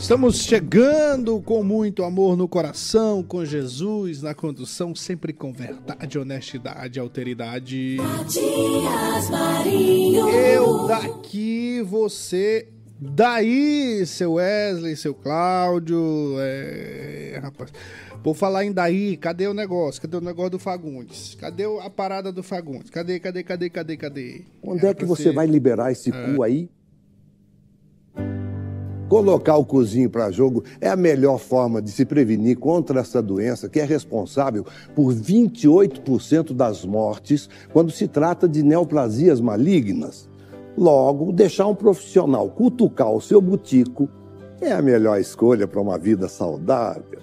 Estamos chegando com muito amor no coração, com Jesus na condução, sempre com verdade, honestidade alteridade. Matias Marinho. Eu daqui, você daí, seu Wesley, seu Cláudio. É, rapaz. Vou falar em daí, cadê o negócio? Cadê o negócio do Fagundes? Cadê a parada do Fagundes? Cadê, cadê, cadê, cadê, cadê? Onde é que você vai liberar esse cu aí? Colocar o cozinho para jogo é a melhor forma de se prevenir contra essa doença que é responsável por 28% das mortes quando se trata de neoplasias malignas. Logo, deixar um profissional cutucar o seu butico é a melhor escolha para uma vida saudável.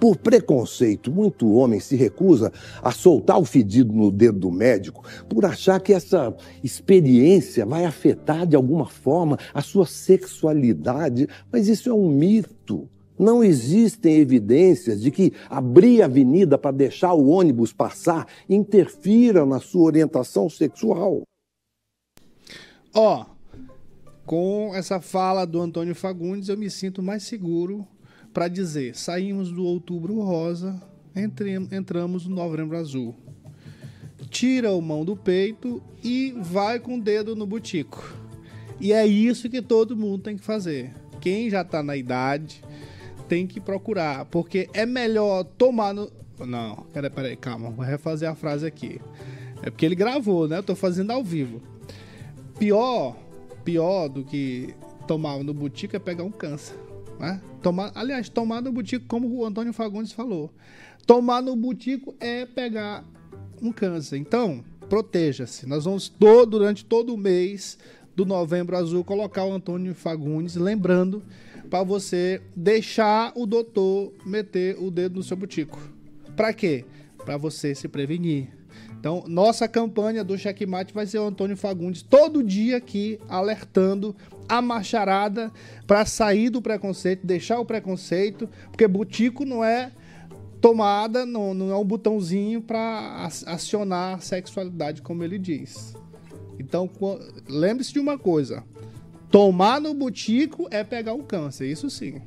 Por preconceito, muito homem se recusa a soltar o fedido no dedo do médico por achar que essa experiência vai afetar de alguma forma a sua sexualidade, mas isso é um mito. Não existem evidências de que abrir a avenida para deixar o ônibus passar interfira na sua orientação sexual. Ó, com essa fala do Antônio Fagundes, eu me sinto mais seguro para dizer: saímos do outubro rosa, entre, entramos no novembro azul. Tira o mão do peito e vai com o dedo no butico. E é isso que todo mundo tem que fazer. Quem já está na idade tem que procurar, porque é melhor tomar no. Não, peraí, peraí, calma, vou refazer a frase aqui. É porque ele gravou, né? Eu tô fazendo ao vivo. Pior, pior do que tomar no butico é pegar um câncer. Né? Tomar, aliás, tomar no butico, como o Antônio Fagundes falou. Tomar no butico é pegar um câncer. Então, proteja-se. Nós vamos todo, durante todo o mês do Novembro Azul colocar o Antônio Fagundes, lembrando para você deixar o doutor meter o dedo no seu butico. Para quê? Para você se prevenir. Então, nossa campanha do Checkmate vai ser o Antônio Fagundes todo dia aqui alertando a macharada para sair do preconceito, deixar o preconceito, porque butico não é tomada, não, não é um botãozinho para acionar a sexualidade, como ele diz. Então, lembre-se de uma coisa: tomar no butico é pegar o câncer, isso sim.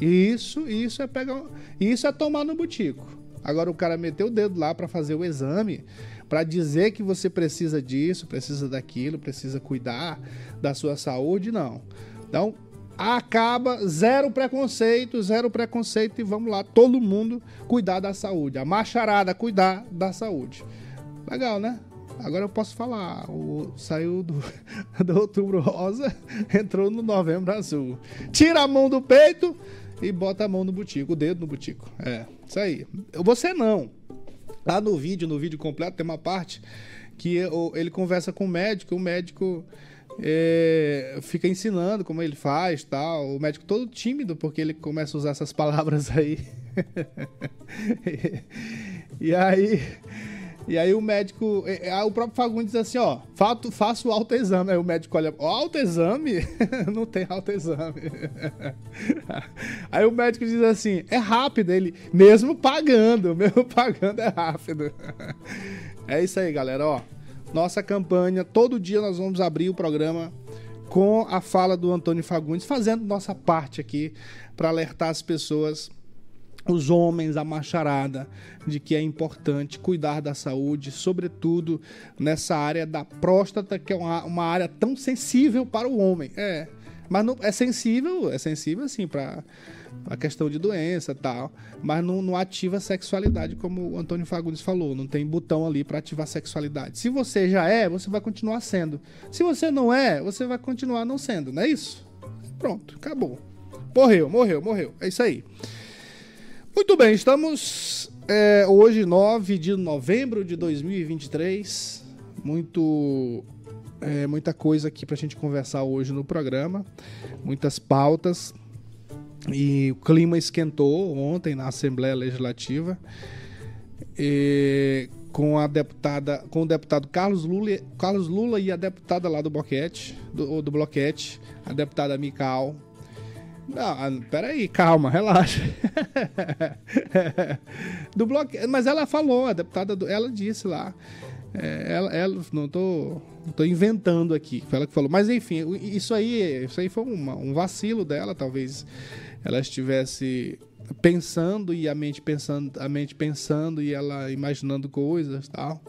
Isso, isso é pegar, isso é tomar no butico. Agora o cara meteu o dedo lá para fazer o exame, para dizer que você precisa disso, precisa daquilo, precisa cuidar da sua saúde, não. Então, acaba zero preconceito, zero preconceito e vamos lá, todo mundo cuidar da saúde. A macharada cuidar da saúde. Legal, né? Agora eu posso falar, o, saiu do, do outubro rosa, entrou no novembro azul. Tira a mão do peito e bota a mão no butico, o dedo no butico. É, isso aí. Você não. Lá no vídeo, no vídeo completo, tem uma parte que ele conversa com o médico, o médico é, fica ensinando como ele faz tal. O médico todo tímido, porque ele começa a usar essas palavras aí. e aí. E aí o médico, o próprio Fagundes diz assim, ó, faço o autoexame. Aí o médico olha, autoexame? Não tem autoexame. Aí o médico diz assim, é rápido, ele, mesmo pagando, mesmo pagando é rápido. É isso aí, galera, ó. Nossa campanha, todo dia nós vamos abrir o programa com a fala do Antônio Fagundes, fazendo nossa parte aqui para alertar as pessoas os homens, a macharada, de que é importante cuidar da saúde, sobretudo nessa área da próstata, que é uma, uma área tão sensível para o homem. É, mas não, é sensível, é sensível assim para a questão de doença tal, mas não, não, ativa a sexualidade, como o Antônio Fagundes falou, não tem botão ali para ativar a sexualidade. Se você já é, você vai continuar sendo. Se você não é, você vai continuar não sendo, não é isso? Pronto, acabou. Morreu, morreu, morreu. É isso aí. Muito bem, estamos é, hoje, 9 de novembro de 2023. Muito. É, muita coisa aqui pra gente conversar hoje no programa. Muitas pautas. E o clima esquentou ontem na Assembleia Legislativa. E, com a deputada, com o deputado Carlos Lula, Carlos Lula e a deputada lá do Boquete, do, do Bloquete, a deputada Mical. Não, peraí, calma, relaxa. do bloque... Mas ela falou, a deputada, do... ela disse lá. É, ela, ela, não tô, tô inventando aqui, foi ela que falou. Mas enfim, isso aí, isso aí foi uma, um vacilo dela, talvez ela estivesse pensando e a mente pensando, a mente pensando e ela imaginando coisas, tal.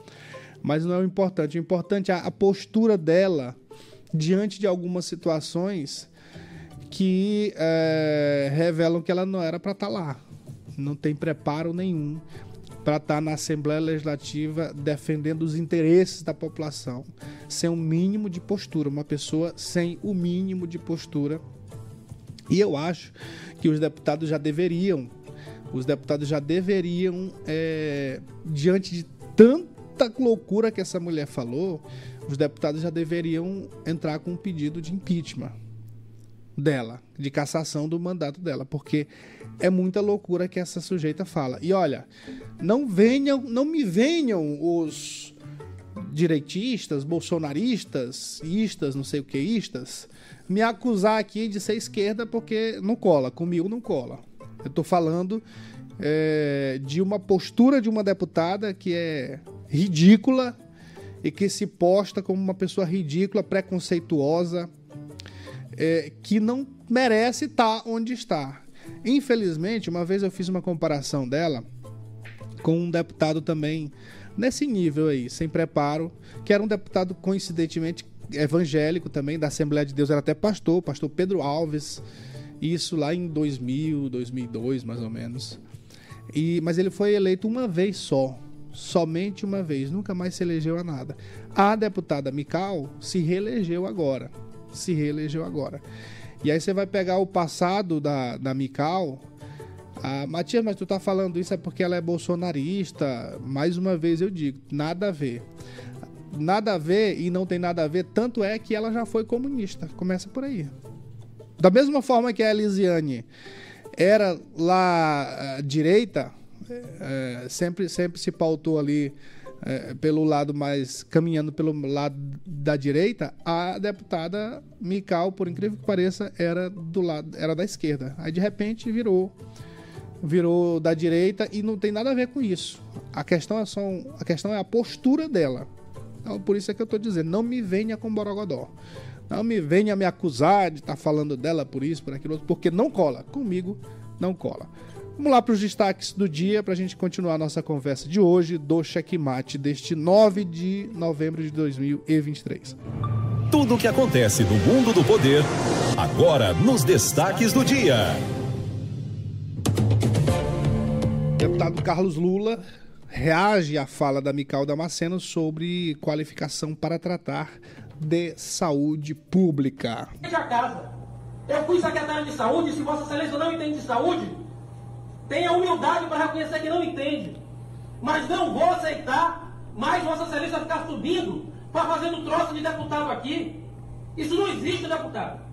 Mas não é o importante, o importante é a postura dela diante de algumas situações que é, revelam que ela não era para estar tá lá. Não tem preparo nenhum para estar tá na Assembleia Legislativa defendendo os interesses da população, sem um mínimo de postura, uma pessoa sem o mínimo de postura. E eu acho que os deputados já deveriam, os deputados já deveriam, é, diante de tanta loucura que essa mulher falou, os deputados já deveriam entrar com um pedido de impeachment dela, de cassação do mandato dela, porque é muita loucura que essa sujeita fala. E olha, não venham, não me venham os direitistas, bolsonaristas, istas, não sei o que istas, me acusar aqui de ser esquerda porque não cola, comigo não cola. Eu tô falando é, de uma postura de uma deputada que é ridícula e que se posta como uma pessoa ridícula, preconceituosa, é, que não merece estar onde está. Infelizmente, uma vez eu fiz uma comparação dela com um deputado também nesse nível aí, sem preparo, que era um deputado coincidentemente evangélico também, da Assembleia de Deus, era até pastor, pastor Pedro Alves, isso lá em 2000, 2002 mais ou menos. E, mas ele foi eleito uma vez só, somente uma vez, nunca mais se elegeu a nada. A deputada Mical se reelegeu agora se reelegeu agora. E aí você vai pegar o passado da, da Mical. Ah, Matias, mas tu tá falando isso é porque ela é bolsonarista. Mais uma vez eu digo, nada a ver. Nada a ver e não tem nada a ver, tanto é que ela já foi comunista. Começa por aí. Da mesma forma que a Elisiane era lá à direita, é, sempre, sempre se pautou ali é, pelo lado mais. caminhando pelo lado da direita, a deputada Mical, por incrível que pareça, era do lado. era da esquerda. Aí de repente virou. Virou da direita e não tem nada a ver com isso. A questão é, só, a, questão é a postura dela. Então, por isso é que eu estou dizendo, não me venha com Borogodó. Não me venha me acusar de estar tá falando dela por isso, por aquilo, porque não cola. Comigo não cola. Vamos lá para os destaques do dia para a gente continuar a nossa conversa de hoje do checkmate deste 9 de novembro de 2023. Tudo o que acontece no mundo do poder, agora nos destaques do dia. Deputado Carlos Lula reage à fala da Mical Damasceno sobre qualificação para tratar de saúde pública. Veja a casa. Eu fui secretário de saúde, se Vossa Excelência não entende de saúde, Tenha humildade para reconhecer que não entende. Mas não vou aceitar mais Vossa Excelência ficar subindo para fazendo troça de deputado aqui. Isso não existe, deputado.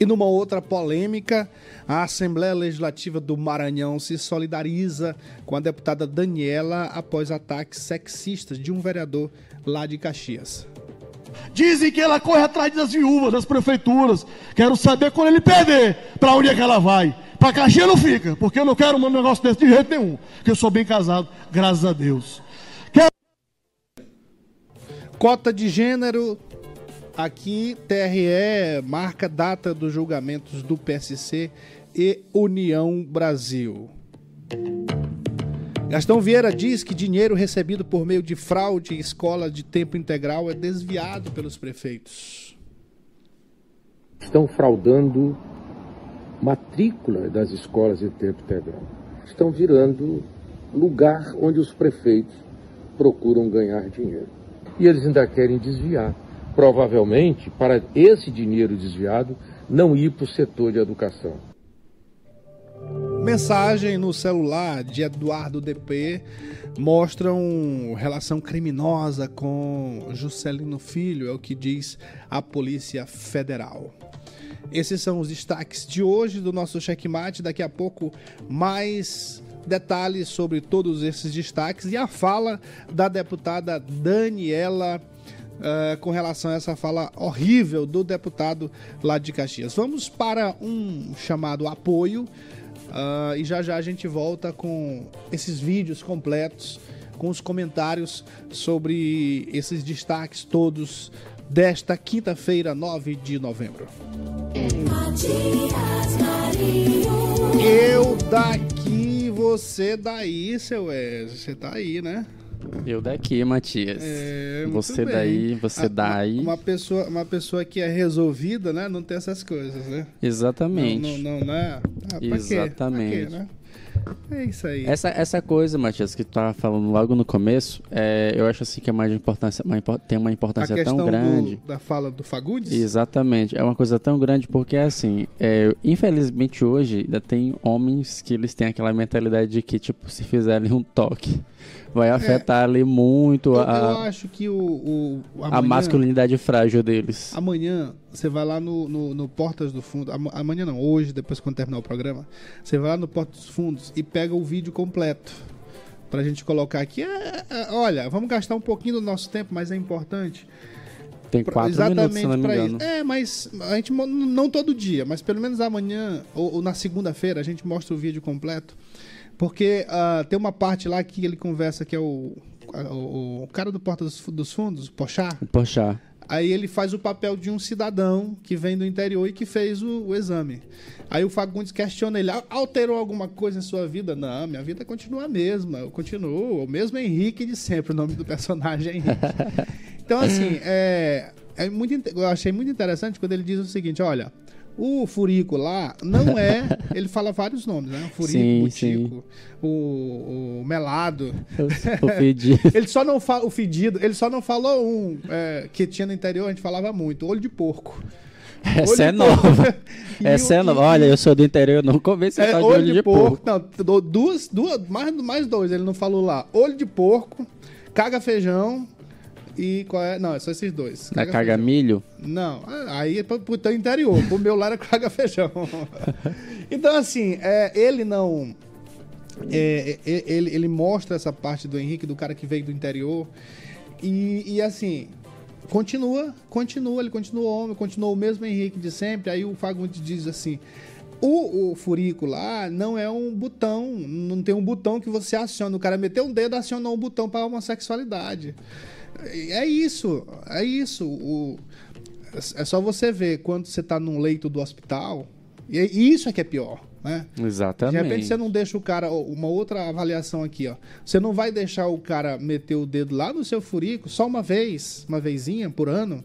E numa outra polêmica, a Assembleia Legislativa do Maranhão se solidariza com a deputada Daniela após ataques sexistas de um vereador lá de Caxias. Dizem que ela corre atrás das viúvas, das prefeituras. Quero saber quando ele perder, para onde é que ela vai. Para Caxias não fica, porque eu não quero um negócio desse de jeito nenhum. Porque eu sou bem casado, graças a Deus. Quero... Cota de gênero. Aqui, TRE marca data dos julgamentos do PSC e União Brasil. Gastão Vieira diz que dinheiro recebido por meio de fraude em escola de tempo integral é desviado pelos prefeitos. Estão fraudando matrícula das escolas de tempo integral. Estão virando lugar onde os prefeitos procuram ganhar dinheiro. E eles ainda querem desviar. Provavelmente, para esse dinheiro desviado, não ir para o setor de educação. Mensagem no celular de Eduardo DP mostram relação criminosa com Juscelino Filho, é o que diz a Polícia Federal. Esses são os destaques de hoje do nosso checkmate. Daqui a pouco, mais detalhes sobre todos esses destaques e a fala da deputada Daniela. Uh, com relação a essa fala horrível do deputado lá de Caxias. Vamos para um chamado apoio uh, e já já a gente volta com esses vídeos completos, com os comentários sobre esses destaques todos desta quinta-feira, 9 de novembro. Eu daqui, você daí, seu Wesley. Você tá aí, né? Eu daqui, Matias. É, você bem. daí, você Ah, daí. Uma, pessoa, uma pessoa que é resolvida, né? Não tem essas coisas, né? Exatamente. Não, não, não, né? Ah, pra quê? Quê, Exatamente. né? É isso aí. Essa, essa coisa, Matias, que tu tava falando logo no começo, é, eu acho assim que é mais importância, tem uma importância tão grande. do, da fala do Fagundes? Exatamente, é uma coisa tão grande porque assim, é, infelizmente hoje ainda tem homens que eles têm aquela mentalidade de que tipo se fizerem um toque vai afetar ali muito Eu, eu a, acho que o, o a amanhã- masculinidade frágil deles. Amanhã você vai lá no, no, no Portas do Fundo. ama- Amanhã não, hoje, depois quando terminar o programa. Você vai lá no Portas dos Fundos e pega o vídeo completo. Pra gente colocar aqui. É, é, olha, vamos gastar um pouquinho do nosso tempo, mas é importante. Tem quatro minutos, se não me pra engano. isso. É, mas a gente não todo dia, mas pelo menos amanhã ou, ou na segunda-feira a gente mostra o vídeo completo. Porque ah, tem uma parte lá que ele conversa que é o, o, o cara do Porta dos, dos Fundos, o Pochá. Poxa, Aí ele faz o papel de um cidadão que vem do interior e que fez o, o exame. Aí o Fagundes questiona ele: "Al- alterou alguma coisa em sua vida? Não, minha vida continua a mesma. Eu continuo, o mesmo Henrique de sempre. O nome do personagem é Henrique. Então, assim, é, é muito, eu achei muito interessante quando ele diz o seguinte: olha. O Furico lá não é. Ele fala vários nomes, né? O Furico, Sim, o sim. O, o Melado. o pedido. Ele só não fala o fedido, ele só não falou um é, que tinha no interior, a gente falava muito, olho de porco. Essa é de porco. nova. Essa o- é nova. Olha, eu sou do interior, eu não comi esse É, de olho, olho de, porco. Não, do- duas, duas, mais, mais dois, ele não falou lá. Olho de porco, caga feijão e qual é? Não, é só esses dois. Da caga feijão. milho? Não, aí é pro, pro teu interior. Pro meu lá era caga feijão. então, assim, é, ele não. é, é, ele, ele mostra essa parte do Henrique, do cara que veio do interior. E, e, assim, continua, continua, ele continua homem, continua o mesmo Henrique de sempre. Aí o Fagundes diz assim. O, o furico lá não é um botão, não tem um botão que você aciona. O cara meteu um dedo, acionou um botão para homossexualidade. É isso, é isso. O, é só você ver quando você tá num leito do hospital, e é- isso é que é pior, né? De Exatamente. repente você não deixa o cara, uma outra avaliação aqui, ó. Você não vai deixar o cara meter o dedo lá no seu furico só uma vez, uma vezinha por ano.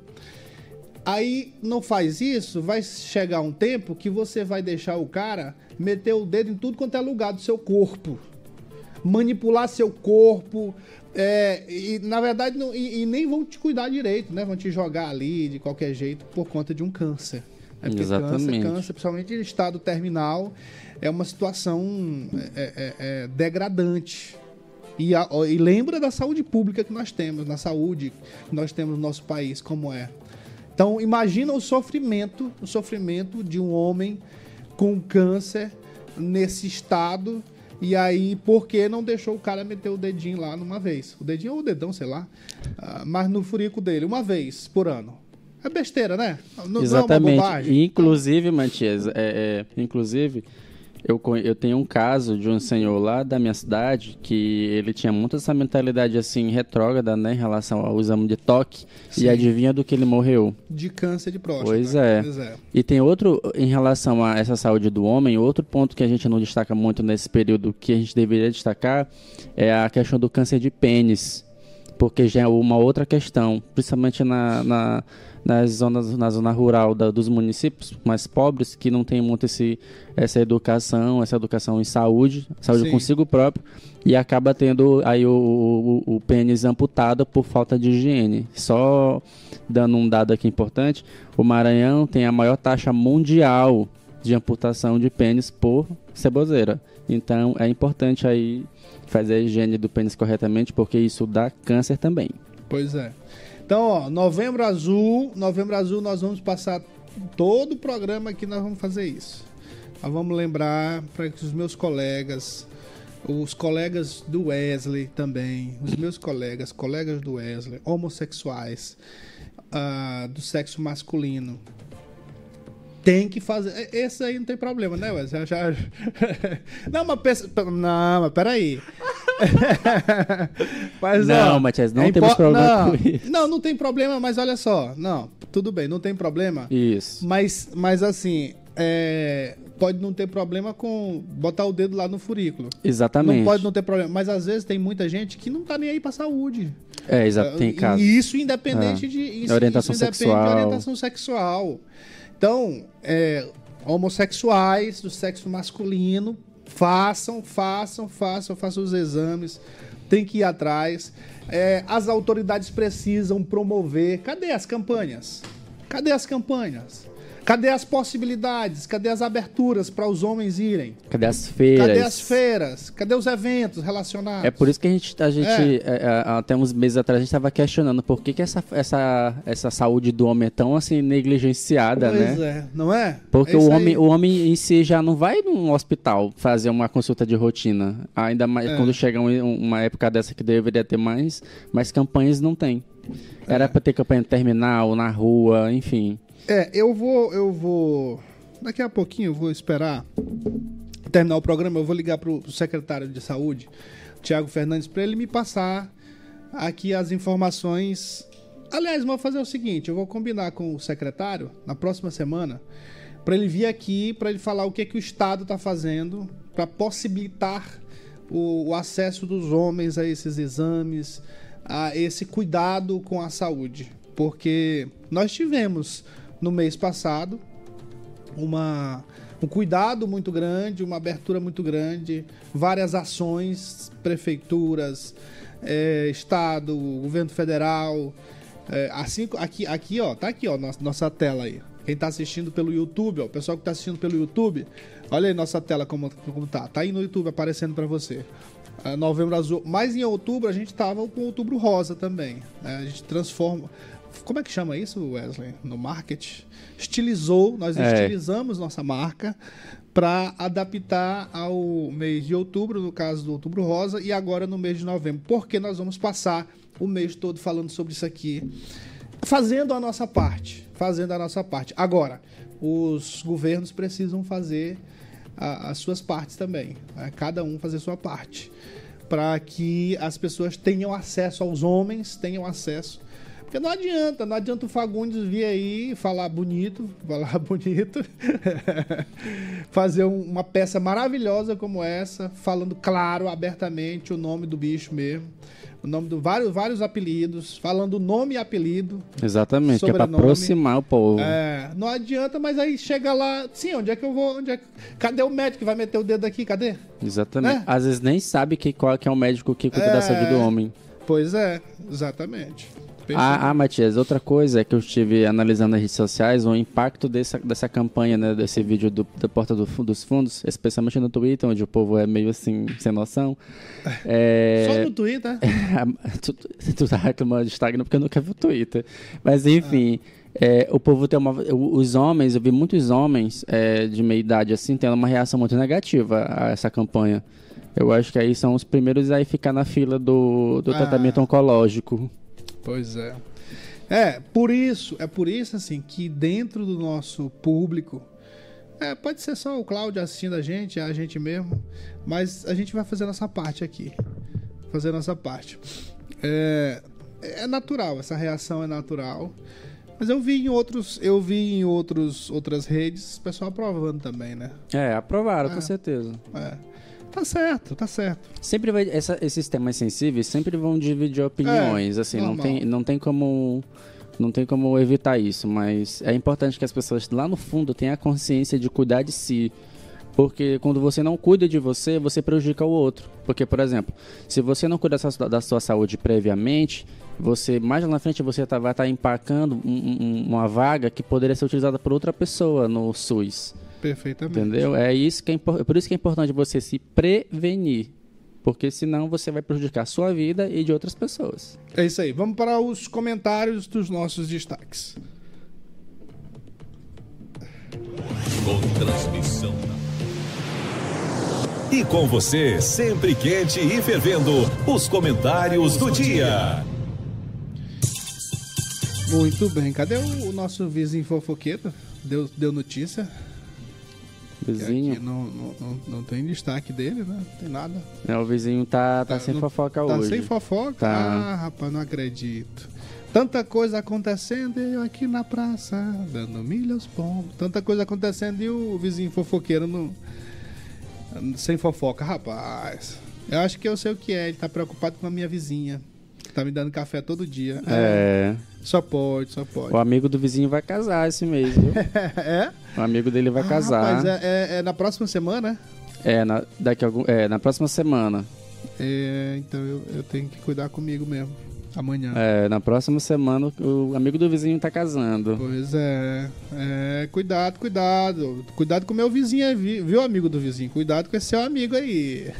Aí não faz isso, vai chegar um tempo que você vai deixar o cara meter o dedo em tudo quanto é lugar do seu corpo. Manipular seu corpo. é, e na verdade, não- e, e nem vão te cuidar direito, né? Vão te jogar ali de qualquer jeito por conta de um câncer. É porque Exatamente. Câncer, câncer, principalmente em estado terminal, é uma situação é, é, é, degradante. E, a- e lembra da saúde pública que nós temos, na saúde que nós temos no nosso país, como é. Então, imagina o sofrimento, o sofrimento de um homem com câncer nesse estado. E aí, por que não deixou o cara meter o dedinho lá numa vez? O dedinho ou o dedão, sei lá. Ah, mas no furico dele, uma vez por ano. É besteira, né? Não, não é uma Exatamente. bobagem. Inclusive, Matias, é, é, inclusive, eu, eu tenho um caso de um senhor lá da minha cidade que ele tinha muito essa mentalidade assim retrógrada, né, em relação ao exame de toque. Sim. E adivinha do que ele morreu? De câncer de próstata. Pois é. Pois é. E tem outro, em relação a essa saúde do homem, outro ponto que a gente não destaca muito nesse período que a gente deveria destacar é a questão do câncer de pênis. porque já é uma outra questão, principalmente na, na, nas zonas, na zona rural da- dos municípios mais pobres, que não tem muito esse, essa educação, essa educação em saúde, saúde Sim. consigo próprio, e acaba tendo aí o, o, o pênis amputado por falta de higiene. Só dando um dado aqui importante, o Maranhão tem a maior taxa mundial de amputação de pênis por ceboseira. Então é importante aí fazer a higiene do pênis corretamente, porque isso dá câncer também. Pois é. Então, ó, Novembro Azul, Novembro Azul nós vamos passar todo o programa aqui nós vamos fazer isso. Nós vamos lembrar para que os meus colegas, os colegas do Wesley também, os meus colegas, colegas do Wesley, homossexuais, ah, do sexo masculino, tem que fazer. Esse aí não tem problema, né, Wesley? Já- Não, mas pensa... Não, mas peraí. mas, Não, ó, Matias, não é temos problema não, com isso. Não, não tem problema, mas olha só. Não, tudo bem, não tem problema. Isso. Mas, mas assim, é, pode não ter problema com botar o dedo lá no furículo. Exatamente. Não pode não ter problema. Mas às vezes tem muita gente que não tá nem aí pra saúde. É, exato, tem E caso. isso independente É. de isso, Orientação isso sexual. de orientação sexual. Então, é, homossexuais do sexo masculino, façam, façam, façam, façam os exames. Tem que ir atrás. É, as autoridades precisam promover. Cadê as campanhas? Cadê as campanhas? Cadê as possibilidades? Cadê as aberturas para os homens irem? Cadê as feiras? Cadê as feiras? Cadê os eventos relacionados? É por isso que a gente, a gente É. é, é, até uns meses atrás, a gente estava questionando por que, que essa, essa, essa saúde do homem é tão assim negligenciada, Pois né? é, não é? Porque É o homem, aí. o homem em si já não vai num hospital fazer uma consulta de rotina. Ainda mais É. quando chega um- uma época dessa que deveria ter mais, mas campanhas não tem. É. Era pra ter campanha terminal, na rua, enfim. É, eu vou, eu vou. Daqui a pouquinho eu vou esperar terminar o programa, eu vou ligar pro secretário de saúde, Tiago Fernandes, para ele me passar aqui as informações. Aliás, vou fazer o seguinte, eu vou combinar com o secretário na próxima semana para ele vir aqui, para ele falar o que que o estado está fazendo para possibilitar o, o acesso dos homens a esses exames, a esse cuidado com a saúde, porque nós tivemos no mês passado uma, um cuidado muito grande, uma abertura muito grande, várias ações, prefeituras, eh, estado, governo federal, eh, assim aqui aqui ó, tá aqui ó, nossa, nossa tela aí. Quem tá assistindo pelo YouTube, ó, o pessoal que tá assistindo pelo YouTube, olha aí nossa tela como, como tá. Tá aí no YouTube aparecendo para você. Ah, novembro azul, mas em outubro a gente tava com outubro rosa também. né? A gente transforma. Como é que chama isso, Wesley? No marketing? Estilizou, nós É. estilizamos nossa marca para adaptar ao mês de outubro, no caso do outubro rosa, e agora no mês de novembro, porque nós vamos passar o mês todo falando sobre isso aqui, fazendo a nossa parte, fazendo a nossa parte. Agora, os governos precisam fazer a- as suas partes também, né? cada um fazer sua parte, para que as pessoas tenham acesso aos homens, tenham acesso porque não adianta, não adianta o Fagundes vir aí falar bonito, falar bonito, fazer um- uma peça maravilhosa como essa, falando claro, abertamente o nome do bicho mesmo, o nome do vários, vários apelidos, falando nome e apelido. Exatamente, que é pra aproximar o povo. É, não adianta, mas aí chega lá, sim, onde é que eu vou? Onde é que- Cadê o médico que vai meter o dedo aqui? Cadê? Exatamente. Né? Às vezes nem sabe que, qual que é o médico que cuida É. da saúde do homem. Pois é, exatamente. Ah, ah, Matias, outra coisa é que eu estive analisando nas redes sociais o impacto dessa, dessa campanha, né, desse vídeo do, da Porta do dos Fundos, especialmente no Twitter, onde o povo é meio assim, sem noção. É... Só no Twitter. tu, tu tá reclamando do Instagram porque eu nunca vi o Twitter. Mas enfim, é, o povo tem uma. Os homens, eu vi muitos homens é, de meia idade assim, tendo uma reação muito negativa a essa campanha. Eu acho que aí são os primeiros a ficar na fila do, do Ah. tratamento oncológico. Pois é. É, por isso, é por isso assim que dentro do nosso público, é, pode ser só o Cláudio assistindo a gente, a gente mesmo, mas a gente vai fazer nossa parte aqui. Fazer nossa parte. É, é natural, essa reação é natural. Mas eu vi em outros, eu vi em outros outras redes, o pessoal aprovando também, né? É, aprovaram, Ah. com certeza. É. Tá certo, tá certo. Sempre vai. essa- esses temas sensíveis sempre vão dividir opiniões. É, assim, não tem, não tem como. Não tem como evitar isso, mas é importante que as pessoas lá no fundo tenham a consciência de cuidar de si. Porque quando você não cuida de você, você prejudica o outro. Porque, por exemplo, se você não cuida da sua, saúde previamente, você mais lá na frente você tá- vai estar empacando um- um- uma vaga que poderia ser utilizada por outra pessoa no SUS. Perfeitamente. Entendeu? É isso que é, impor- por isso que é importante você se prevenir. Porque senão você vai prejudicar a sua vida e de outras pessoas. É isso aí. Vamos para os comentários dos nossos destaques. Com transmissão. E com você, sempre quente e fervendo, os comentários do dia. Muito bem. Cadê o, o nosso vizinho fofoqueiro? Deu, deu notícia? Vizinho. Não, não, não, tem destaque dele, né? Não tem nada. É, o vizinho tá, tá, sem não- fofoca Tá hoje. sem fofoca? Tá. Ah, rapaz, não acredito. Tanta coisa acontecendo e eu aqui na praça, dando milho aos pombos. Tanta coisa acontecendo e o vizinho fofoqueiro não... sem fofoca. Rapaz, eu acho que eu sei o que é. Ele tá preocupado com a minha vizinha, tá me dando café todo dia. É. Só pode, só pode. O amigo do vizinho vai casar esse mês, viu? é? O amigo dele vai Ah, casar. Rapaz, é, é- é na próxima semana? É, na, daqui algum, é, na próxima semana. É, então eu, eu tenho que cuidar comigo mesmo. Amanhã. É, na próxima semana o amigo do vizinho tá casando. Pois é. É, cuidado, cuidado. Cuidado com o meu vizinho aí, vi- viu, amigo do vizinho? Cuidado com esse seu amigo aí.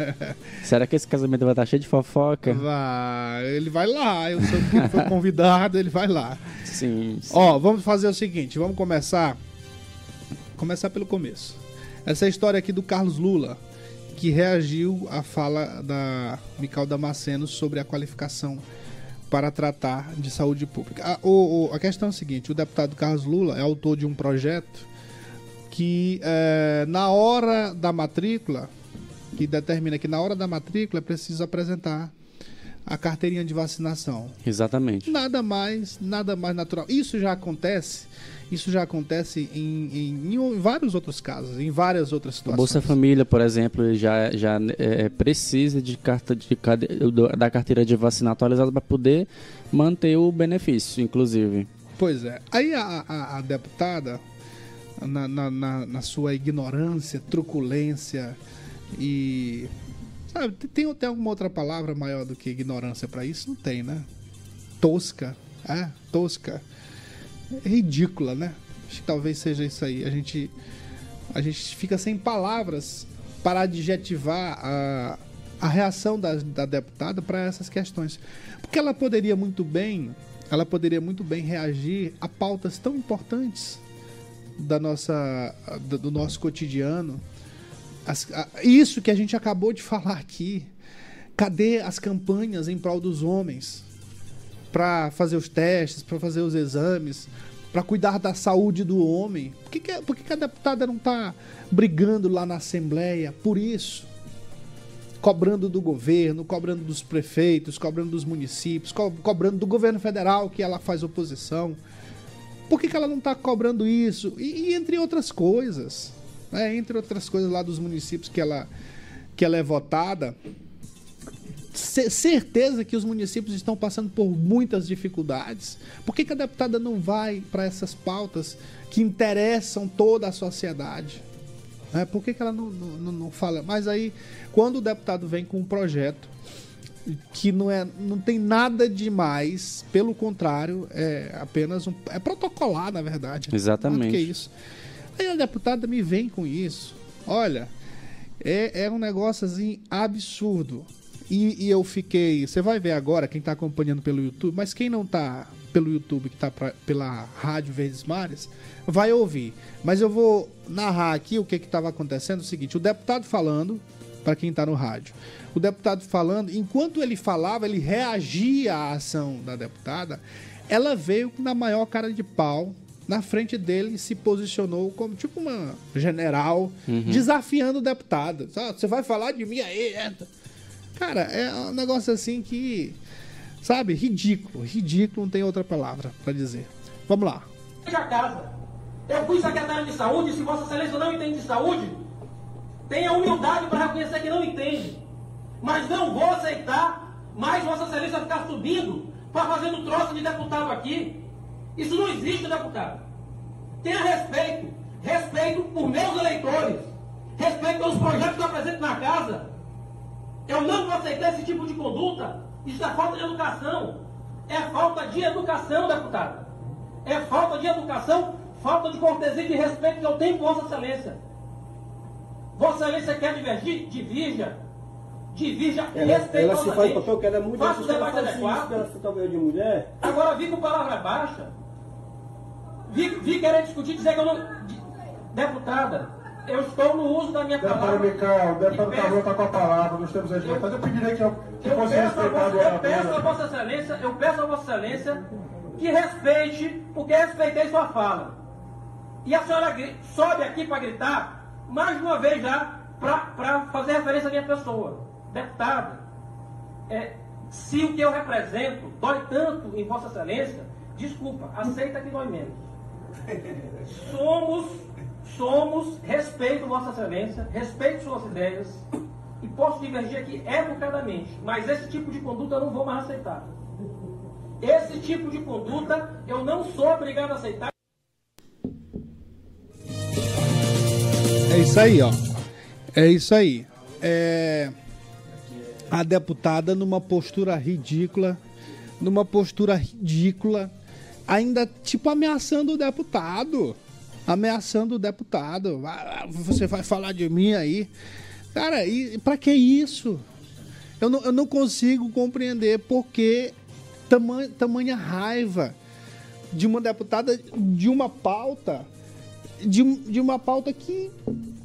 Será que esse casamento vai estar cheio de fofoca? Vai, ele vai lá. Eu sou que foi convidado, ele vai lá. Sim. sim. Ó, vamos fazer o seguinte, vamos começar. Começar pelo começo. Essa é história aqui do Carlos Lula, que reagiu à fala da Mical Damasceno sobre a qualificação para tratar de saúde pública. A, o- a questão é a seguinte: o deputado Carlos Lula é autor de um projeto que, eh, na hora da matrícula, que determina que na hora da matrícula é preciso apresentar a carteirinha de vacinação. Exatamente. Nada mais, nada mais natural. Isso já acontece, isso já acontece em, em- em vários outros casos, em várias outras O situações. Bolsa Família, por exemplo, já, já é, precisa de carta de, da carteira de vacina atualizada para poder manter o benefício, inclusive. Pois é. Aí a, a- a deputada, na, na- na- na sua ignorância, truculência e. Sabe, tem- tem, tem alguma outra palavra maior do que ignorância para isso? Não tem, né? Tosca. É, tosca. Ridícula, né? Acho que talvez seja isso aí. A gente, a gente fica sem palavras para adjetivar a, a reação da, da deputada para essas questões. Porque ela poderia muito bem, ela poderia muito bem reagir a pautas tão importantes da nossa, do do nosso cotidiano. As- a- isso que a gente acabou de falar aqui. Cadê as campanhas em prol dos homens? Para fazer os testes, para fazer os exames, para cuidar da saúde do homem. Por que, que, por que que a deputada não está brigando lá na Assembleia por isso? Cobrando do governo, cobrando dos prefeitos, cobrando dos municípios, co- cobrando do governo federal que ela faz oposição. Por que, que ela não está cobrando isso? E, e entre outras coisas. né? Entre outras coisas lá dos municípios que ela, que ela é votada. Ce- certeza que os municípios estão passando por muitas dificuldades. Por que, que a deputada não vai para essas pautas que interessam toda a sociedade? né? Por que, que ela não, não, não- fala? Mas aí, quando o deputado vem com um projeto que não, é, não tem nada demais, pelo contrário, é apenas um. É protocolar, na verdade. Exatamente. Isso. Aí a deputada me vem com isso. Olha, é, é um negócio assim absurdo. E, e eu fiquei. Você vai ver agora, quem tá acompanhando pelo YouTube, mas quem não tá pelo YouTube, que tá pra- pela Rádio Verdes Mares, vai ouvir. Mas eu vou narrar aqui o que que tava acontecendo. É o seguinte: o deputado falando, para quem tá no rádio, o deputado falando, enquanto ele falava, ele reagia à ação da deputada, ela veio na maior cara de pau. Na frente dele e se posicionou como tipo uma general desafiando o deputado. Você vai falar de mim aí? entra." Cara, é um negócio assim que, sabe, ridículo. Ridículo, não tem outra palavra pra dizer. Vamos lá. Veja a casa. Eu fui secretário de saúde, se Vossa Excelência não entende de saúde, Tenha humildade para reconhecer que não entende. Mas não vou aceitar mais Vossa Excelência ficar subindo para fazendo troça de deputado aqui. Isso não existe, deputado. Tenha respeito. Respeito por meus eleitores. Respeito pelos projetos que eu apresento na casa. Eu não vou aceitar esse tipo de conduta. Isso é falta de educação. É falta de educação, deputado. É falta de educação, falta de cortesia e de respeito que eu tenho por Vossa Excelência. Vossa Excelência quer divergir? Divirja. Divirja Ela, ela se faz papel que ela é muito Faça o debate isso, adequado. ela de mulher. Agora vi com palavra baixa. Vi, vi querer discutir, dizer que eu não. de- deputada, eu estou no uso da minha Deputado palavra. Micael, o deputado Carlos está com a palavra, nós temos respeitado. Eu pediria que, que Eu fosse peço, a respeitado vossa, eu peço a. Vossa Excelência, eu peço a Vossa Excelência que respeite, porque respeitei sua fala. E a senhora sobe aqui para gritar, mais uma vez já, para fazer referência à minha pessoa. Deputado, é, se o que eu represento dói tanto em Vossa Excelência, desculpa, aceita que dói menos. Somos, somos, respeito Vossa Excelência, respeito suas ideias e posso divergir aqui educadamente, mas esse tipo de conduta eu não vou mais aceitar. Esse tipo de conduta eu não sou obrigado a aceitar. É isso aí, ó. É isso aí. É... A deputada numa postura ridícula, numa postura ridícula, ainda tipo ameaçando o deputado. Ameaçando o deputado. Ah, Você vai falar de mim aí. Cara, e pra que isso? Eu não, eu não consigo compreender por que tamanha, tamanha raiva de uma deputada de uma pauta de, de uma pauta que,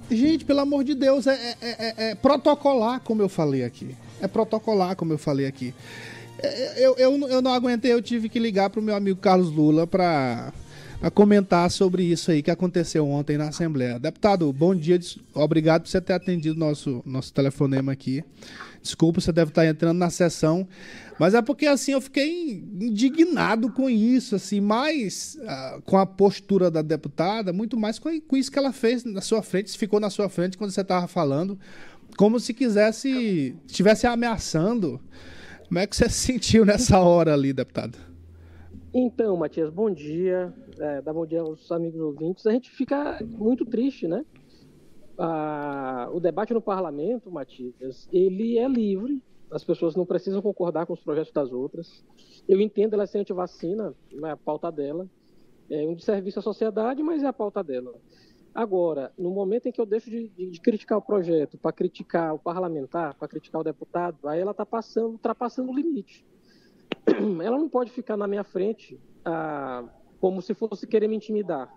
gente, pelo amor de Deus, é, é- é- é protocolar, como eu falei aqui. É protocolar, como eu falei aqui. É, Eu, eu, eu não aguentei, eu tive que ligar pro meu amigo Carlos Lula para comentar sobre isso aí que aconteceu ontem na Assembleia. Deputado, bom dia, obrigado por você ter atendido nosso, nosso telefonema aqui. Desculpa, você deve estar entrando na sessão, mas é porque assim eu fiquei indignado com isso, assim, mais ah, com a postura da deputada, muito mais com, com isso que ela fez na sua frente, ficou na sua frente quando você estava falando, como se quisesse, estivesse ameaçando. Como é que você se sentiu nessa hora ali, deputado? Então, Matias, bom dia. É, dá bom dia aos amigos ouvintes. A gente fica muito triste, né? Ah, o debate no parlamento, Matias, ele é livre. As pessoas não precisam concordar com os projetos das outras. Eu entendo ela ser antivacina, é a pauta dela. É um serviço à sociedade, mas é a pauta dela. Agora, no momento em que eu deixo de, de- de criticar o projeto para criticar o parlamentar, para criticar o deputado, aí ela está passando, ultrapassando o limite ela não pode ficar na minha frente ah, como se fosse querer me intimidar.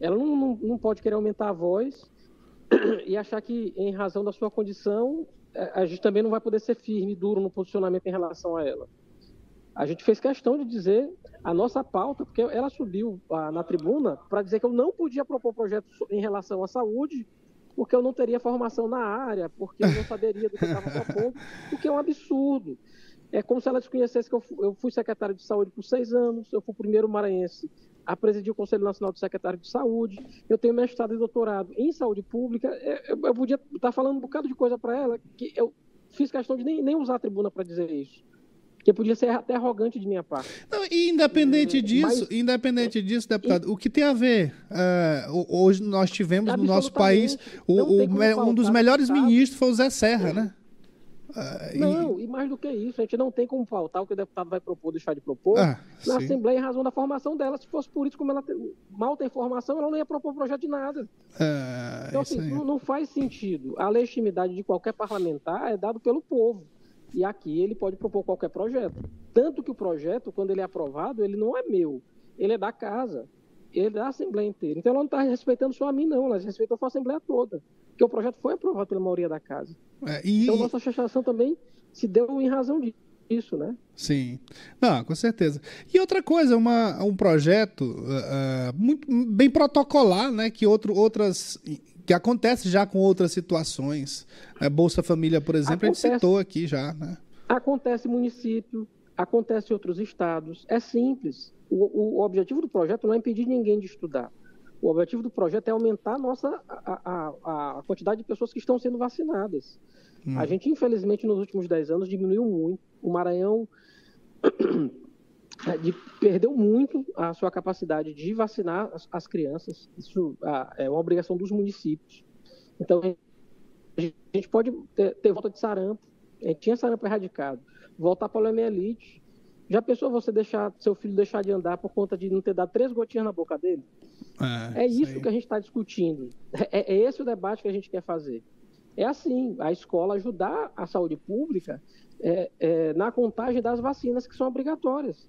Ela não, não, não pode querer aumentar a voz e achar que, em razão da sua condição, eh, a gente também não vai poder ser firme e duro no posicionamento em relação a ela. A gente fez questão de dizer a nossa pauta, porque ela subiu ah, na tribuna para dizer que eu não podia propor projeto so- em relação à saúde, porque eu não teria formação na área, porque eu não saberia do que estava propondo, o que é um absurdo. É como se ela desconhecesse que eu eu fui secretário de saúde por seis anos, eu fui o primeiro maranhense a presidir o Conselho Nacional de Secretário de Saúde, eu tenho mestrado e doutorado em saúde pública, É, eu, eu podia estar falando um bocado de coisa para ela, que eu fiz questão de nem, nem usar a tribuna para dizer isso. Que podia ser até arrogante de minha parte. Não, e independente disso, mas- independente disso, deputado, o que tem a ver? É, ho- hoje nós tivemos no nosso país o- o um dos melhores ministros foi o Zé Serra, né? Ah, e- Não, e mais do que isso, a gente não tem como faltar o que o deputado vai propor, deixar de propor, Ah, na sim. Assembleia em razão da formação dela. Se fosse por isso, como ela tem- mal tem formação, ela não ia propor projeto de nada. Ah, Então, assim, não, não faz sentido. A legitimidade de qualquer parlamentar é dado pelo povo. E aqui ele pode propor qualquer projeto. Tanto que o projeto, quando ele é aprovado, ele não é meu. Ele é da casa. Ele é da Assembleia inteira. Então ela não está respeitando só a mim, não. Ela respeitou a Assembleia toda. Porque o projeto foi aprovado pela maioria da casa. É, e- Então nossa chateação também se deu em razão disso, né? Sim. Não, com certeza. E outra coisa, uma, um projeto ah, muito bem protocolar, né? Que outro, outras. Que acontece já com outras situações. né, Bolsa Família, por exemplo, a gente Acontece. citou aqui já, né? Acontece em município, acontece em outros estados. É simples. O- o objetivo do projeto não é impedir ninguém de estudar. O objetivo do projeto é aumentar a nossa a, a, a quantidade de pessoas que estão sendo vacinadas. Hum. A gente, infelizmente, nos últimos 10 anos diminuiu muito. O Maranhão de- perdeu muito a sua capacidade de vacinar as, as crianças. Isso ah, é uma obrigação dos municípios. Então, a gente pode ter, ter volta de sarampo. A gente tinha sarampo erradicado. Voltar para a poliomielite. Já pensou você deixar seu filho deixar de andar por conta de não ter dado três gotinhas na boca dele? É isso aí. que a gente está discutindo. É, é esse o debate que a gente quer fazer. É assim, a escola ajudar a saúde pública é, é, na contagem das vacinas que são obrigatórias.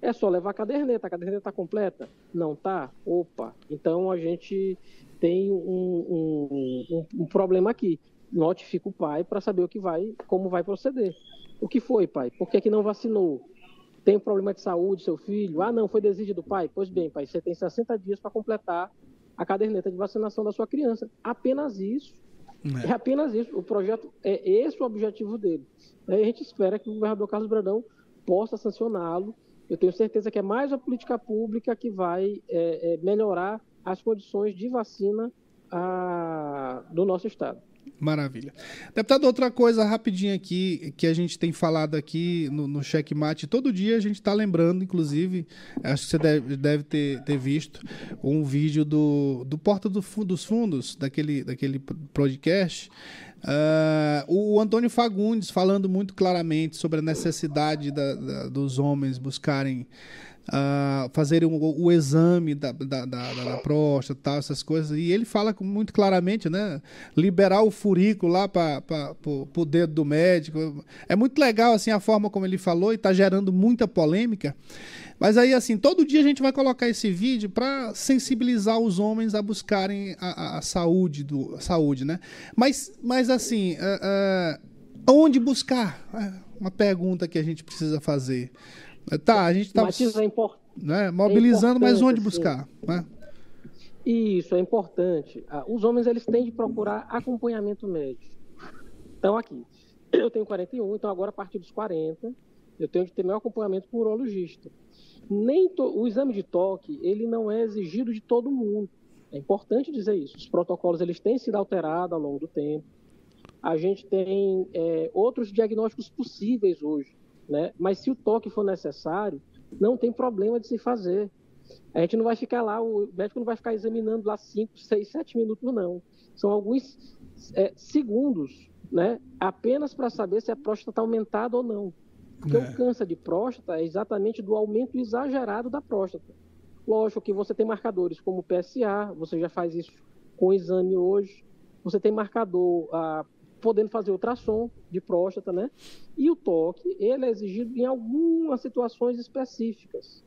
É só levar a caderneta. A caderneta está completa? Não está? Opa! Então a gente tem um, um- um- um problema aqui. Notifica o pai para saber o que vai, como vai proceder. O que foi, pai? Por que, que não vacinou? Tem um problema de saúde, seu filho? Ah, não, foi desígnio do pai? Pois bem, pai, você tem 60 dias para completar a caderneta de vacinação da sua criança. Apenas isso. É apenas isso. O projeto é esse o objetivo dele. A gente espera que o governador Carlos Brandão possa sancioná-lo. Eu tenho certeza que é mais a política pública que vai é, é, melhorar as condições de vacina ah, do nosso estado. Maravilha. Deputado, outra coisa rapidinho aqui, que a gente tem falado aqui no, no Checkmate, todo dia a gente está lembrando, inclusive, acho que você deve, deve ter, ter visto, um vídeo do, do Porta do dos Fundos, daquele, daquele podcast, ah, o Antônio Fagundes falando muito claramente sobre a necessidade da- da- dos homens buscarem ah, fazerem o, o exame da, da, da, da- próstata, tal, essas coisas. E ele fala muito claramente, né? Liberar o furículo lá para o dedo do médico. É muito legal assim a forma como ele falou e está gerando muita polêmica. Mas aí, assim, todo dia a gente vai colocar esse vídeo para sensibilizar os homens a buscarem a, a- a saúde, do, a saúde, né? Mas, mas assim, ah, ah, onde buscar? É uma pergunta que a gente precisa fazer. Tá, a gente está é impor- né, mobilizando, mas onde importante, buscar? né? Isso é importante. Ah, Os homens eles têm de procurar acompanhamento médico. Então aqui, eu tenho 41, então agora a partir dos 40 eu tenho de ter meu acompanhamento com um urologista. Nem to- o exame de toque ele não é exigido de todo mundo. É importante dizer isso. Os protocolos eles têm sido alterados ao longo do tempo. A gente tem é, outros diagnósticos possíveis hoje, né? Mas se o toque for necessário, não tem problema de se fazer. A gente não vai ficar lá, o médico não vai ficar examinando lá 5, 6, 7 minutos, não. São alguns é, segundos, né? Apenas para saber se a próstata está aumentada ou não. Porque É. o câncer de próstata é exatamente do aumento exagerado da próstata. Lógico que você tem marcadores como o PSA, você já faz isso com o exame hoje. Você tem marcador ah, podendo fazer ultrassom de próstata, né? E o toque, ele é exigido em algumas situações específicas.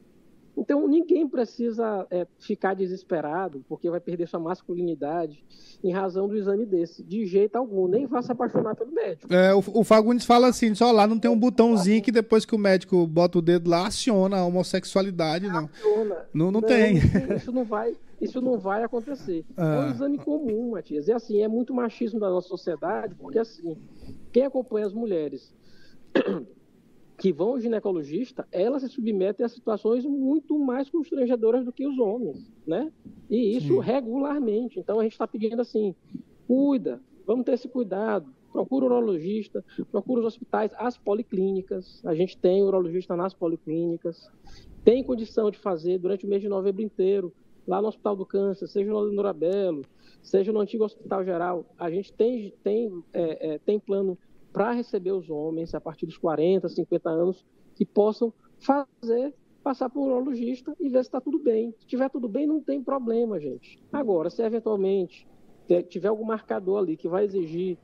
Então, ninguém precisa é, ficar desesperado porque vai perder sua masculinidade em razão do exame desse. De jeito algum. Nem vá se apaixonar pelo médico. É, o, o Fagundes fala assim, só lá não tem um botãozinho que depois que o médico bota o dedo lá, aciona a homossexualidade, não. Funciona. Não, não tem. Isso não vai, isso não vai acontecer. É Ah. um exame comum, Matias. E assim, é muito machismo da nossa sociedade, porque assim, quem acompanha as mulheres que vão ao ginecologista, elas se submetem a situações muito mais constrangedoras do que os homens, né? E isso Sim. regularmente. Então a gente está pedindo assim, cuida, vamos ter esse cuidado. Procura o urologista, procura os hospitais, as policlínicas. A gente tem urologista nas policlínicas. Tem condição de fazer durante o mês de novembro inteiro, lá no Hospital do Câncer, seja no Norabelo, seja no antigo Hospital Geral. A gente tem, tem, é, é, tem plano para receber os homens a partir dos 40, 50 anos que possam fazer, passar por um urologista e ver se está tudo bem. Se tiver tudo bem, não tem problema, gente. Agora, se eventualmente te- tiver algum marcador ali que vai exigir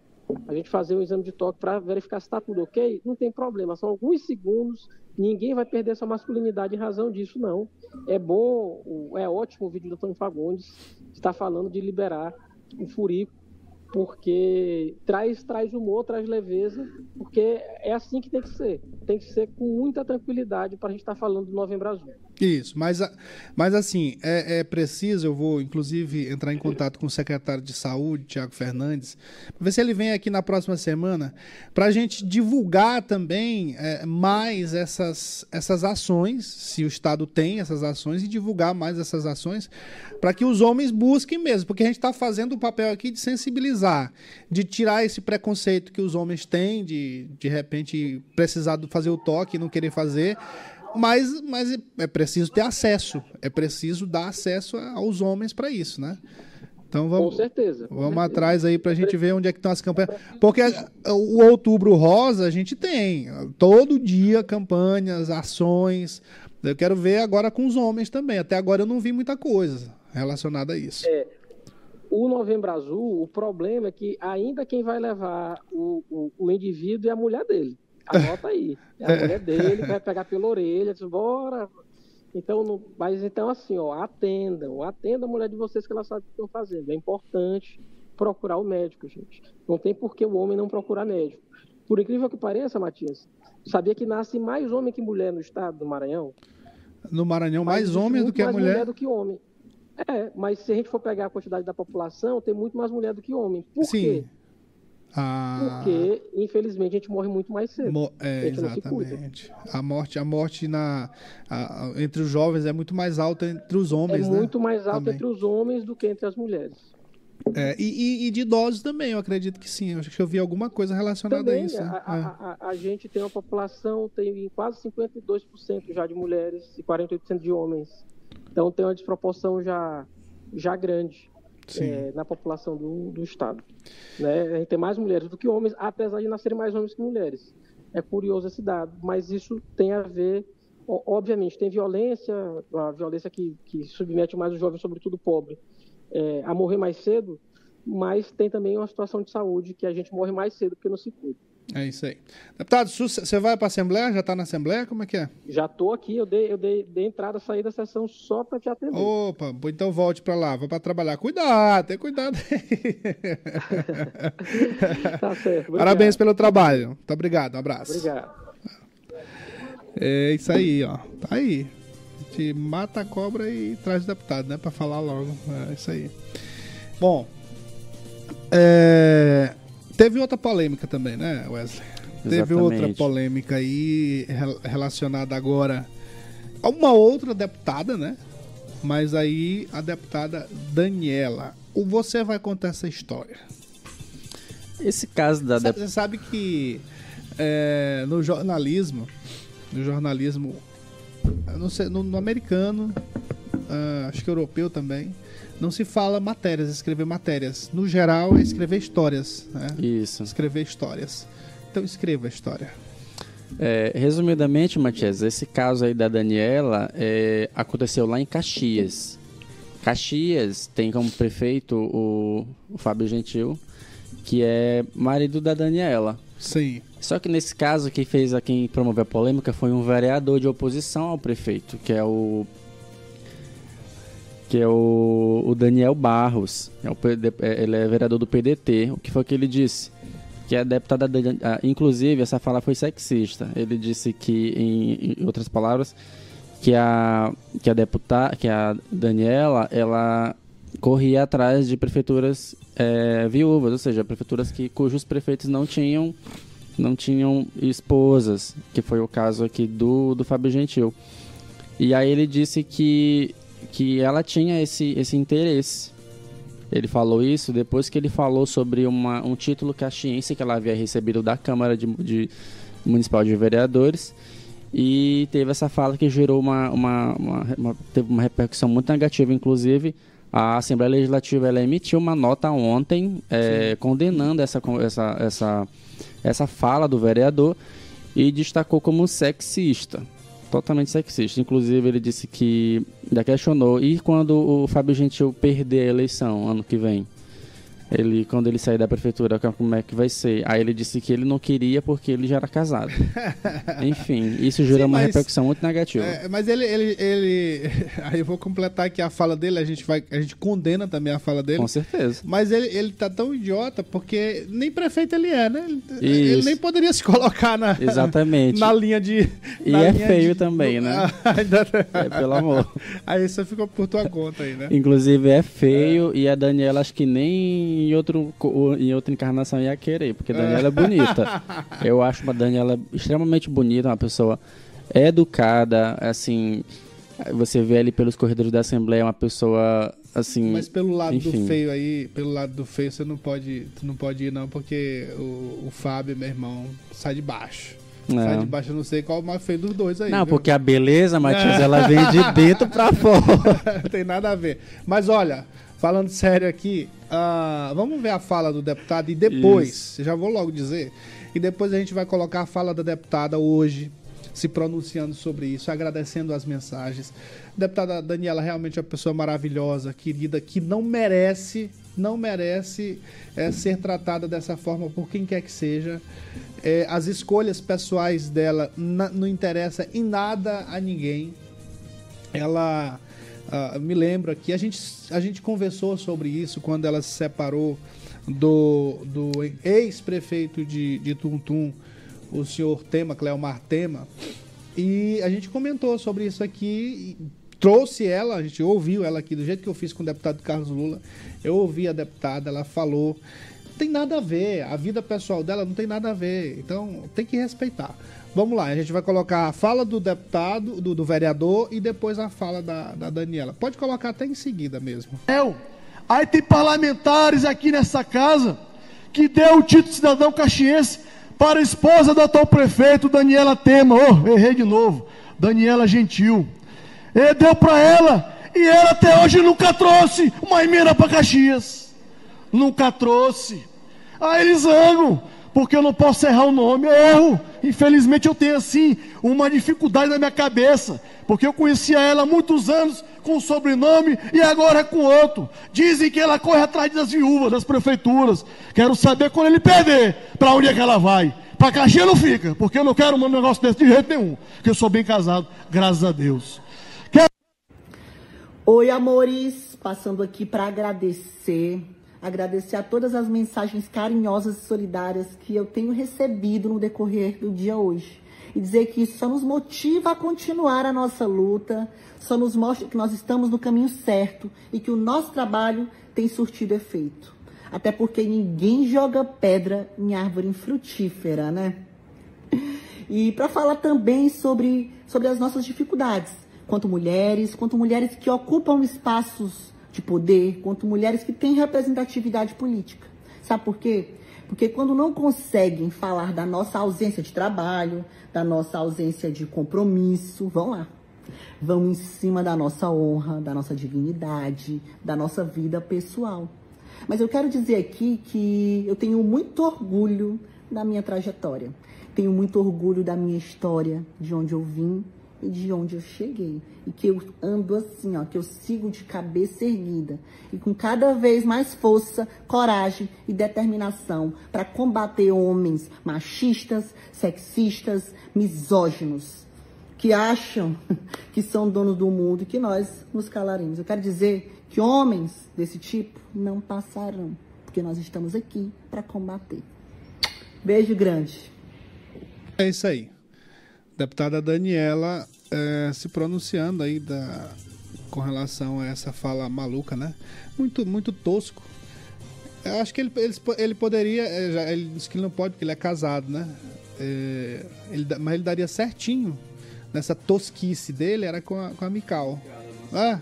a gente fazer um exame de toque para verificar se está tudo ok, não tem problema. São alguns segundos, ninguém vai perder sua masculinidade em razão disso, não. É bom, é ótimo o vídeo do Antônio Fagundes está falando de liberar o furico, porque traz, traz humor, traz leveza, porque é assim que tem que ser. Tem que ser com muita tranquilidade para a gente estar falando do Novembro Azul. Isso, mas, mas assim, é, é preciso, eu vou inclusive entrar em contato com o secretário de saúde, Tiago Fernandes, para ver se ele vem aqui na próxima semana, para a gente divulgar também é, mais essas, essas ações, se o Estado tem essas ações, e divulgar mais essas ações, para que os homens busquem mesmo, porque a gente está fazendo o papel aqui de sensibilizar, de tirar esse preconceito que os homens têm, de de repente precisar fazer o toque e não querer fazer. Mas, mas é preciso ter acesso. É preciso dar acesso aos homens para isso, né? Então Com vamos, certeza. com vamos certeza. atrás aí pra gente ver onde é que estão as campanhas. Porque o outubro rosa a gente tem. Todo dia campanhas, ações. Eu quero ver agora com os homens também. Até agora eu não vi muita coisa relacionada a isso. É, o Novembro Azul, o problema é que ainda quem vai levar o, o, o indivíduo é a mulher dele. Anota aí. É a mulher dele vai pegar pela orelha, diz, bora. Então, não- mas então assim, ó, atendam, atendam a mulher de vocês que ela sabe o que estão fazendo. É importante procurar o médico, gente. Não tem por que o homem não procurar médico. Por incrível que pareça, Matias, sabia que nasce mais homem que mulher no estado do Maranhão? No Maranhão, mais homens do que a mais mulher. do que homem. É, mas se a gente for pegar a quantidade da população, tem muito mais mulher do que homem. Por Sim. quê? Ah, Porque, infelizmente, a gente morre muito mais cedo. é, exatamente. A morte, a morte na, a- entre os jovens é muito mais alta entre os É homens, né? muito mais Também. entre os homens do que entre as mulheres. É, e, e- e de idosos também, eu acredito que sim. Eu acho que eu vi alguma coisa relacionada a Também, isso. a, né? a- a- a gente tem uma população, tem quase 52% já de mulheres e 48% de homens. Então tem uma desproporção já, já grande. É, na população do, do Estado. Né? A gente tem mais mulheres do que homens, apesar de nascerem mais homens que mulheres. É curioso esse dado, mas isso tem a ver, obviamente, tem violência, a violência que, que submete mais os jovens, sobretudo pobre, é, a morrer mais cedo, mas tem também uma situação de saúde que a gente morre mais cedo porque não se cuida. É isso aí. Deputado, você vai para a Assembleia? Já está na Assembleia? Como é que é? Já estou aqui, eu dei, eu dei, dei entrada, saí da sessão só para te atender. Opa, então volte para lá, vá para trabalhar. Cuidado, tem cuidado Tá certo. obrigado. Parabéns pelo trabalho. Muito obrigado, um abraço. Obrigado. É isso aí, ó. Tá aí. A gente mata a cobra e traz o deputado, né? Pra falar logo. É isso aí. Bom. é, Teve outra polêmica também, né, Wesley? Teve outra Exatamente. polêmica aí rel- relacionada agora a uma outra deputada, né? Mas aí a deputada Daniela. O Você vai contar essa história. Esse caso da Sabe- Você sabe que é, no jornalismo, no jornalismo, não sei, no, no americano, ah, acho que europeu também, não se fala matérias, escrever matérias. No geral, é escrever histórias, né? Isso. Escrever histórias. Então escreva a história. É, resumidamente, Matias, esse caso aí da Daniela é, aconteceu lá em Caxias. Caxias tem como prefeito o, o Fábio Gentil, que é marido da Daniela. Sim. Só que nesse caso, quem fez a quem promoveu a polêmica foi um vereador de oposição ao prefeito, que é o que é o, o Daniel Barros. É o é, ele é vereador do PDT. O que foi que ele disse? Que a deputada, Dan- ah, inclusive, essa fala foi sexista. Ele disse que, em, em outras palavras, que a que a deputada, que a Daniela, ela corria atrás de prefeituras é, viúvas, ou seja, prefeituras que cujos prefeitos não tinham não tinham esposas, que foi o caso aqui do, do Fábio Gentil. E aí ele disse que, que ela tinha esse, esse interesse. Ele falou isso depois que ele falou sobre uma, um título caxiense que ela havia recebido da Câmara de, de Municipal de Vereadores. E teve essa fala que gerou uma, uma, uma, uma- teve uma repercussão muito negativa, inclusive. A Assembleia Legislativa ela emitiu uma nota ontem eh, condenando essa, essa, essa, essa fala do vereador e destacou como sexista. Totalmente sexista. Inclusive, ele disse que. Já questionou. E quando o Fábio Gentil perder a eleição ano que vem? Ele, quando ele sair da prefeitura, como é que vai ser? Aí ele disse que ele não queria porque ele já era casado. Enfim, isso Sim, uma mas- repercussão muito negativa. É, mas ele, ele, ele. Aí eu vou completar aqui a fala dele, a gente, vai, a gente condena também a fala dele. Com certeza. Mas ele, ele tá tão idiota porque nem prefeito ele é, né? Ele, ele nem poderia se colocar na, Exatamente. na linha de. E é feio de- também, né? Ainda- É, pelo amor. Aí você ficou por tua conta aí, né? Inclusive é feio e a Daniela acho que nem em, outro, em outra encarnação ia querer, porque a Daniela é bonita. Eu acho uma Daniela extremamente bonita, uma pessoa educada, assim, você vê ali pelos corredores da Assembleia uma pessoa assim, Mas pelo lado enfim. do feio aí, pelo lado do feio, você não pode, tu não pode ir não, porque o, o Fábio, meu irmão, sai de baixo. Não. Sai de baixo, eu não sei qual é o mais feio dos dois aí. Não, viu? porque a beleza, Matias, ela vem de dentro pra fora. Não tem nada a ver. Mas olha, falando sério aqui, ah, vamos ver a fala do deputado e depois, já vou logo dizer, e depois a gente vai colocar a fala da deputada hoje, se pronunciando sobre isso, agradecendo as mensagens. A deputada Daniela realmente é uma pessoa maravilhosa, querida, que não merece, não merece eh, ser tratada dessa forma por quem quer que seja. Eh, as escolhas pessoais dela não interessa em nada a ninguém ela ah, me lembra que a gente, a gente conversou sobre isso quando ela se separou do, do ex-prefeito de, de Tuntum, o senhor Tema, Cleomar Tema, e a gente comentou sobre isso aqui, trouxe ela, a gente ouviu ela aqui, do jeito que eu fiz com o deputado Carlos Lula, eu ouvi a deputada, ela falou, tem nada a ver, a vida pessoal dela não tem nada a ver, então tem que respeitar. Vamos lá, a gente vai colocar a fala do deputado, do, do vereador e depois a fala da, da Daniela. Pode colocar até em seguida mesmo. Eu. Aí tem parlamentares aqui nessa casa que deu o título de cidadão caxiense para a esposa do atual prefeito, Daniela Tema. Oh, errei de novo. Daniela Gentil. Ele deu para ela e ela até hoje nunca trouxe uma emenda para Caxias. Nunca trouxe. Aí eles zangam, porque eu não posso errar o nome. Eu erro. Infelizmente eu tenho assim uma dificuldade na minha cabeça, porque eu conhecia ela há muitos anos com um sobrenome e agora é com outro. Dizem que ela corre atrás das viúvas, das prefeituras. Quero saber quando ele perder, para onde é que ela vai. Para Caxias não fica, porque eu não quero um negócio desse de jeito nenhum, porque eu sou bem casado, graças a Deus. Oi, amores, passando aqui para agradecer, agradecer a todas as mensagens carinhosas e solidárias que eu tenho recebido no decorrer do dia hoje. E dizer que isso só nos motiva a continuar a nossa luta, só nos mostra que nós estamos no caminho certo e que o nosso trabalho tem surtido efeito. Até porque ninguém joga pedra em árvore infrutífera, né? E para falar também sobre, sobre as nossas dificuldades, quanto mulheres, quanto mulheres que ocupam espaços de poder, quanto mulheres que têm representatividade política. Sabe por quê? Porque quando não conseguem falar da nossa ausência de trabalho, da nossa ausência de compromisso, vão lá. Vão em cima da nossa honra, da nossa dignidade, da nossa vida pessoal. Mas eu quero dizer aqui que eu tenho muito orgulho da minha trajetória. Tenho muito orgulho da minha história, de onde eu vim de onde eu cheguei. E que eu ando assim, ó, que eu sigo de cabeça erguida e com cada vez mais força, coragem e determinação para combater homens machistas, sexistas, misóginos que acham que são donos do mundo e que nós nos calaremos. Eu quero dizer que homens desse tipo não passarão, porque nós estamos aqui para combater. Beijo grande. É isso aí. Deputada Daniela eh, se pronunciando aí da, com relação a essa fala maluca, né? Muito, muito tosco. Eu acho que ele, ele, ele poderia. já- Ele disse que ele não pode, porque ele é casado, né? Eh, ele, mas ele daria certinho nessa tosquice dele, era com a, com a Mical. Ah,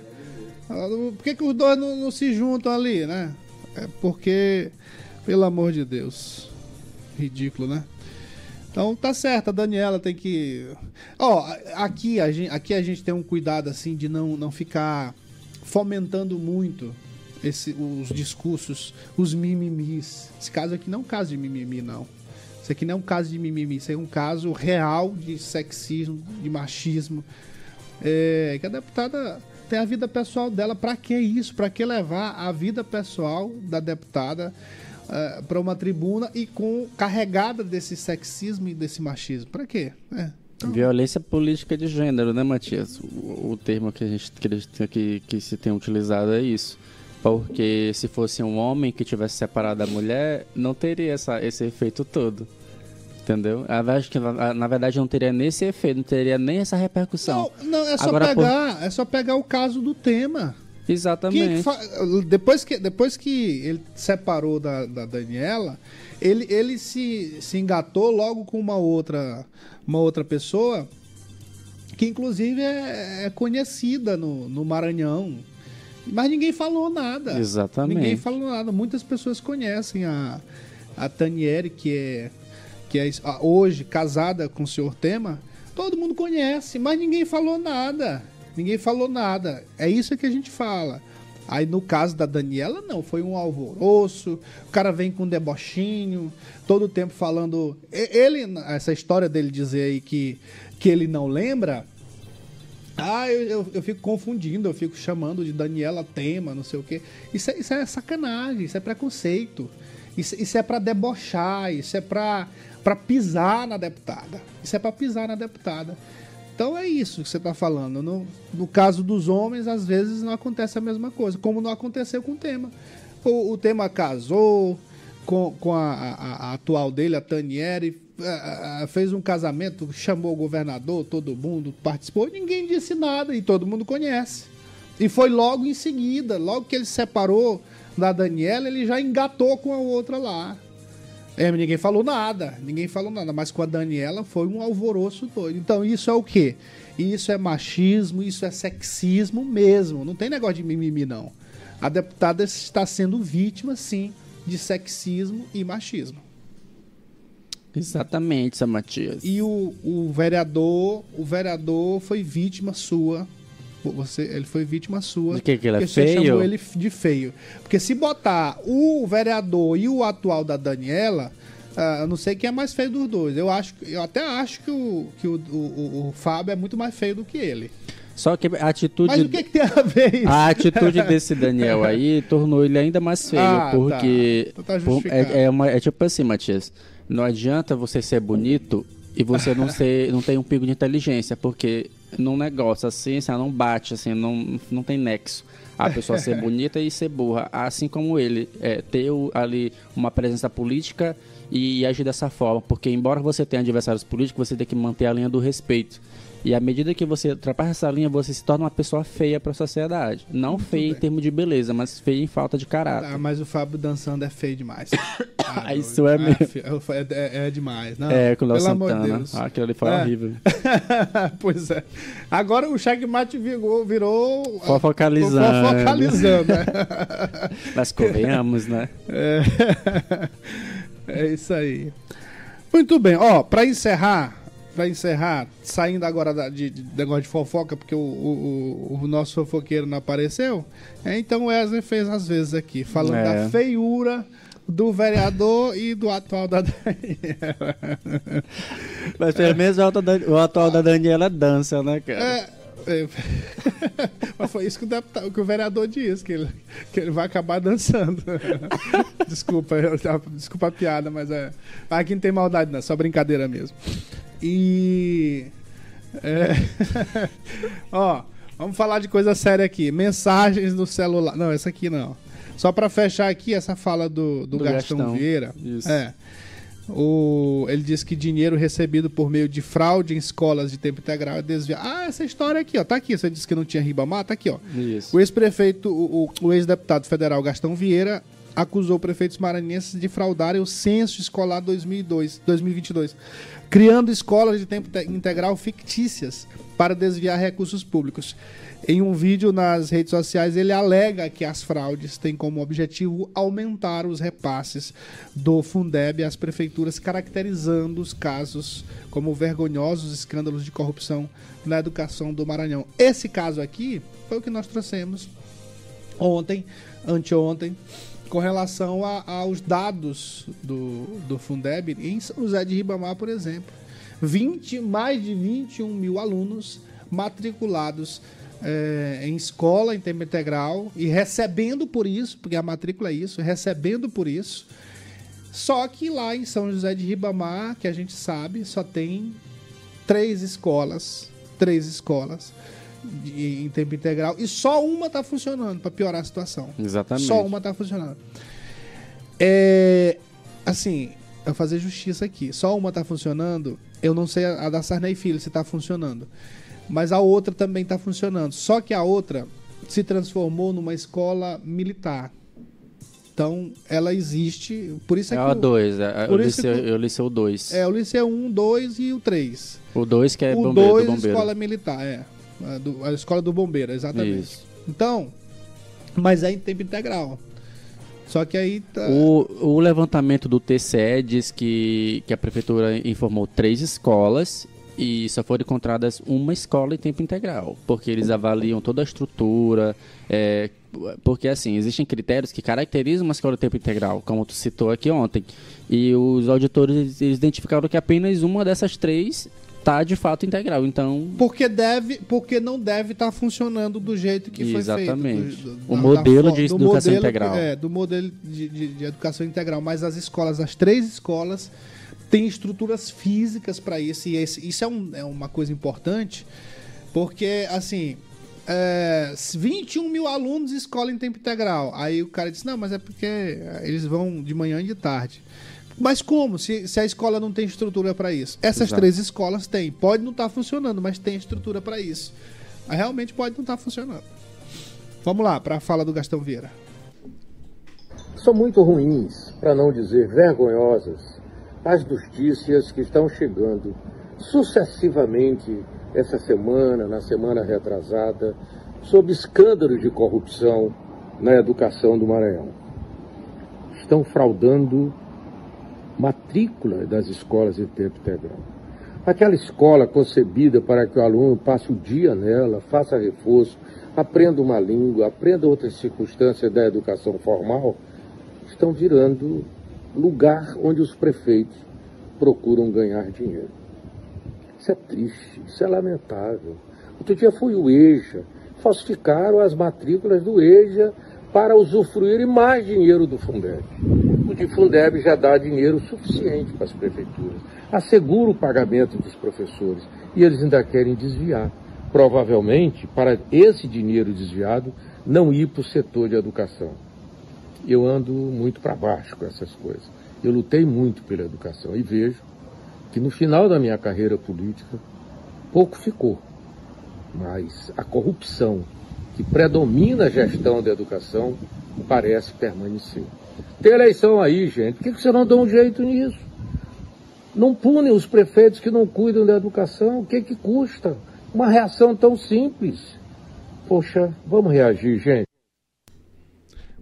por que, que os dois não, não se juntam ali, né? É porque, pelo amor de Deus. Ridículo, né? Então tá certo, a Daniela tem que. Ó, aqui a gente, aqui a gente tem um cuidado assim de não, não ficar fomentando muito esse, os discursos, os mimimis. Esse caso aqui não é um caso de mimimi, não. Isso aqui não é um caso de mimimi, isso é um caso real de sexismo, de machismo. É, que a deputada tem a vida pessoal dela. Pra que isso? Pra que levar a vida pessoal da deputada uh, para uma tribuna e com carregada desse sexismo e desse machismo? Pra quê? É. Violência política de gênero, né, Matias? O, o termo que a gente que, que, que se tem utilizado é isso. Porque se fosse um homem que tivesse separado da mulher, não teria essa, esse efeito todo. Entendeu? Acho que na verdade não teria nem esse efeito, não teria nem essa repercussão. Não, não é só Agora, pegar, por... é só pegar o caso do tema. Exatamente. Fa... Depois, que, depois que ele separou da, da Daniela, ele, ele se, se engatou logo com uma outra, uma outra pessoa que inclusive é, é conhecida no, no Maranhão. Mas ninguém falou nada. Exatamente. Ninguém falou nada. Muitas pessoas conhecem a, a Taniere, que é que é hoje casada com o senhor Tema, todo mundo conhece, mas ninguém falou nada. Ninguém falou nada. É isso que a gente fala. Aí no caso da Daniela, não, foi um alvoroço, o cara vem com um debochinho, todo o tempo falando. Ele, essa história dele dizer aí que, que ele não lembra. Ah, eu, eu, eu fico confundindo, eu fico chamando de Daniela Tema, não sei o quê. Isso é, isso é sacanagem, isso é preconceito. Isso, isso é para debochar, isso é para pisar na deputada. Isso é para pisar na deputada. Então é isso que você está falando. No, no, caso dos homens, às vezes não acontece a mesma coisa, como não aconteceu com o tema. O, o tema casou com, com a, a, a, atual dele, a Tanieri, fez um casamento, chamou o governador, todo mundo participou, ninguém disse nada e todo mundo conhece. E foi logo em seguida, logo que ele se separou da Daniela, ele já engatou com a outra lá. É, ninguém falou nada, ninguém falou nada, mas com a Daniela foi um alvoroço doido. Então isso é o quê? Isso é machismo, isso é sexismo mesmo, não tem negócio de mimimi não. A deputada está sendo vítima, sim, de sexismo e machismo. Exatamente, Samatias. E o, o vereador, o vereador foi vítima sua você, ele foi vítima sua. De que, que ele é feio? Você chamou ele de feio. Porque se botar o vereador e o atual da Daniela, uh, eu não sei quem é mais feio dos dois. Eu, acho, eu até acho que, o, que o, o, o Fábio é muito mais feio do que ele. Só que a atitude. Mas o que, que, tem a ver isso? A atitude desse Daniel aí tornou ele ainda mais feio. Ah, porque. Tá. Tá por, é, é, uma, é tipo assim, Matias. Não adianta você ser bonito e você não, ser, não tem um pico de inteligência, porque num negócio assim, assim não bate, assim, não, não tem nexo. A pessoa ser bonita e ser burra, assim como ele, é, ter ali uma presença política e, e agir dessa forma, porque embora você tenha adversários políticos, você tem que manter a linha do respeito. E à medida que você ultrapassa essa linha, você se torna uma pessoa feia para a sociedade. Não Muito feia bem. em termos de beleza, mas feia em falta de caráter. Ah, mas o Fábio dançando é feio demais. Ah, Isso é mesmo. É, é, é, demais. Não, é, com o Léo Santana. De ah, aquilo ali foi é. horrível. pois é. Agora o checkmate virou... virou fofocalizando. Fofocalizando, né? Mas convenhamos, né? É. é isso aí. Muito bem. Ó, para encerrar para encerrar, saindo agora da, de, de, negócio de fofoca, porque o, o, o, nosso fofoqueiro não apareceu, é, então o Wesley fez às vezes aqui, falando é. da feiura do vereador e do atual da Daniela. Mas pelo menos o atual da Daniela dança, né, cara? É, é. Mas foi isso que o, deputado, que o vereador disse, que ele, que ele vai acabar dançando. desculpa, eu, desculpa a piada, mas é. Aqui não tem maldade, não, é só brincadeira mesmo. E. É, ó, vamos falar de coisa séria aqui. Mensagens no celular. Não, essa aqui não. Só para fechar aqui essa fala do, do, do Gastão, Gastão Vieira. Isso. É. O, ele disse que dinheiro recebido por meio de fraude em escolas de tempo integral é desviado. Ah, essa história aqui, ó. Tá aqui. Você disse que não tinha Ribamar, tá aqui, ó. Isso. O ex-prefeito, o, o ex-deputado federal Gastão Vieira acusou prefeitos maranhenses de fraudarem o censo escolar 2002, 2022 criando escolas de tempo integral fictícias para desviar recursos públicos. Em um vídeo nas redes sociais, ele alega que as fraudes têm como objetivo aumentar os repasses do Fundeb às prefeituras, caracterizando os casos como vergonhosos escândalos de corrupção na educação do Maranhão. Esse caso aqui foi o que nós trouxemos ontem, anteontem, com relação a, aos dados do, do Fundeb em São José de Ribamar, por exemplo. 20, mais de 21 mil alunos matriculados é, em escola em tempo integral e recebendo por isso, porque a matrícula é isso, recebendo por isso. Só que lá em São José de Ribamar, que a gente sabe, só tem três escolas, três escolas de- em tempo integral e só uma está funcionando para piorar a situação. Exatamente. Só uma tá funcionando. É. Assim, eu fazer justiça aqui. Só uma tá funcionando. Eu não sei a a da Sarney Filho se tá funcionando. Mas a outra também tá funcionando. Só que a outra se transformou numa escola militar. Então, ela existe. Por isso é, É que. o 2, eu por isso liceu, que o- eu liceu o 2. É, o Liceu 1, 2 e o 3. O 2 que é o bombeiro, 2, do bombeiro. escola militar, é. A, do- a escola do bombeiro, exatamente. Isso. Então, mas é em tempo integral. Só que aí tá. O, o levantamento do TCE diz que, que a prefeitura informou três escolas e só foram encontradas uma escola em tempo integral, porque eles avaliam toda a estrutura, é, porque assim, existem critérios que caracterizam uma escola em tempo integral, como tu citou aqui ontem, e os auditores eles identificaram que apenas uma dessas três está de fato integral, então... Porque deve, porque não deve estar funcionando do jeito que foi Exatamente. feito. do- O da- modelo da de educação modelo- integral. É, do modelo de, de- de educação integral. Mas as escolas, as três escolas, têm estruturas físicas para isso. E esse- isso é, um- é uma coisa importante, porque, assim, é, 21 mil alunos escola em tempo integral. Aí o cara disse, não, mas é porque eles vão de manhã e de tarde. Mas como? Se, se a escola não tem estrutura para isso? Essas Exato. três escolas têm. Pode não estar funcionando, mas tem estrutura para isso. Realmente pode não estar funcionando. Vamos lá, para a fala do Gastão Vieira. São muito ruins, para não dizer vergonhosas, as notícias que estão chegando sucessivamente essa semana, na semana retrasada, sobre escândalos de corrupção na educação do Maranhão. Estão fraudando matrícula das escolas em tempo integral. Aquela escola concebida para que o aluno passe o dia nela, faça reforço, aprenda uma língua, aprenda outras circunstâncias da educação formal, estão virando lugar onde os prefeitos procuram ganhar dinheiro. Isso é triste, isso é lamentável. Outro dia foi o EJA, falsificaram as matrículas do EJA para usufruírem mais dinheiro do Fundeb. O de Fundeb já dá dinheiro suficiente para as prefeituras, assegura o pagamento dos professores e eles ainda querem desviar. Provavelmente, para esse dinheiro desviado, não ir para o setor de educação. Eu ando muito para baixo com essas coisas. Eu lutei muito pela educação e vejo que no final da minha carreira política, pouco ficou. Mas a corrupção que predomina a gestão da educação parece permanecer. Tem eleição aí, gente. Por que que você não dá um jeito nisso? Não punem os prefeitos que não cuidam da educação. O que que custa? Uma reação tão simples. Poxa, vamos reagir, gente.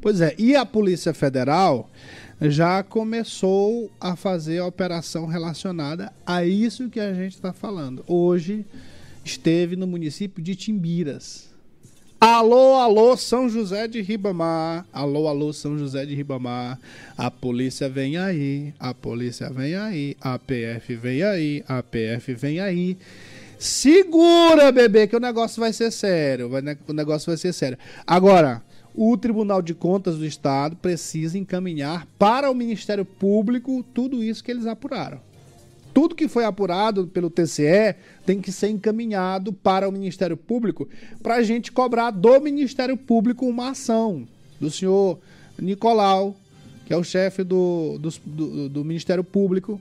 Pois é, e a Polícia Federal já começou a fazer a operação relacionada a isso que a gente está falando. Hoje esteve no município de Timbiras. Alô, alô, São José de Ribamar. Alô, alô, São José de Ribamar. A polícia vem aí, a polícia vem aí, a PF vem aí, a PF vem aí. Segura, bebê, que o negócio vai ser sério. vai- O negócio vai ser sério. Agora, o Tribunal de Contas do Estado precisa encaminhar para o Ministério Público tudo isso que eles apuraram. Tudo que foi apurado pelo TCE tem que ser encaminhado para o Ministério Público para a gente cobrar do Ministério Público uma ação do senhor Nicolau, que é o chefe do, dos- do, do Ministério Público,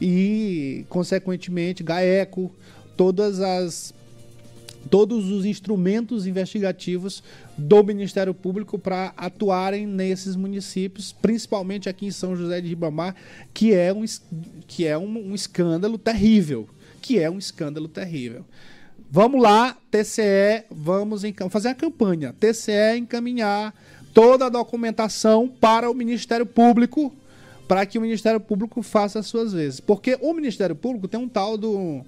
e, consequentemente, GAECO, todas as todos os instrumentos investigativos do Ministério Público para atuarem nesses municípios, principalmente aqui em São José de Ribamar, que é um, que é um, um escândalo terrível, que é um escândalo terrível. Vamos lá, TCE, vamos fazer a campanha. TCE encaminhar toda a documentação para o Ministério Público, para que o Ministério Público faça as suas vezes. Porque o Ministério Público tem um tal do,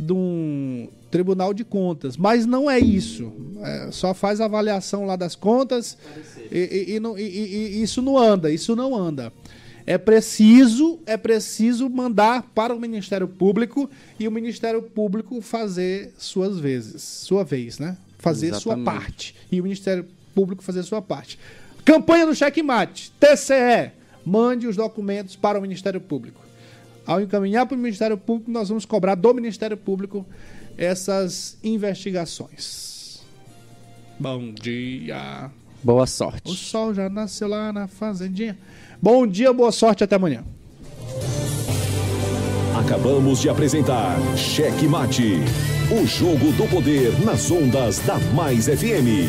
de um Tribunal de Contas, mas não é isso. É, só faz avaliação lá das contas e, e- e e- isso não anda, isso não anda. É preciso, é preciso mandar para o Ministério Público e o Ministério Público fazer suas vezes, sua vez, né? fazer sua Exatamente. parte. E o Ministério Público fazer sua parte. Campanha do checkmate. TCE. Mande os documentos para o Ministério Público. Ao encaminhar para o Ministério Público, nós vamos cobrar do Ministério Público essas investigações. Bom dia. Boa O sorte. sol já nasceu lá na fazendinha. Bom dia, boa sorte, até amanhã. Acabamos de apresentar Cheque Mate, o jogo do poder nas ondas da Mais FM,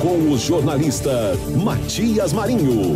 com o jornalista Matias Marinho.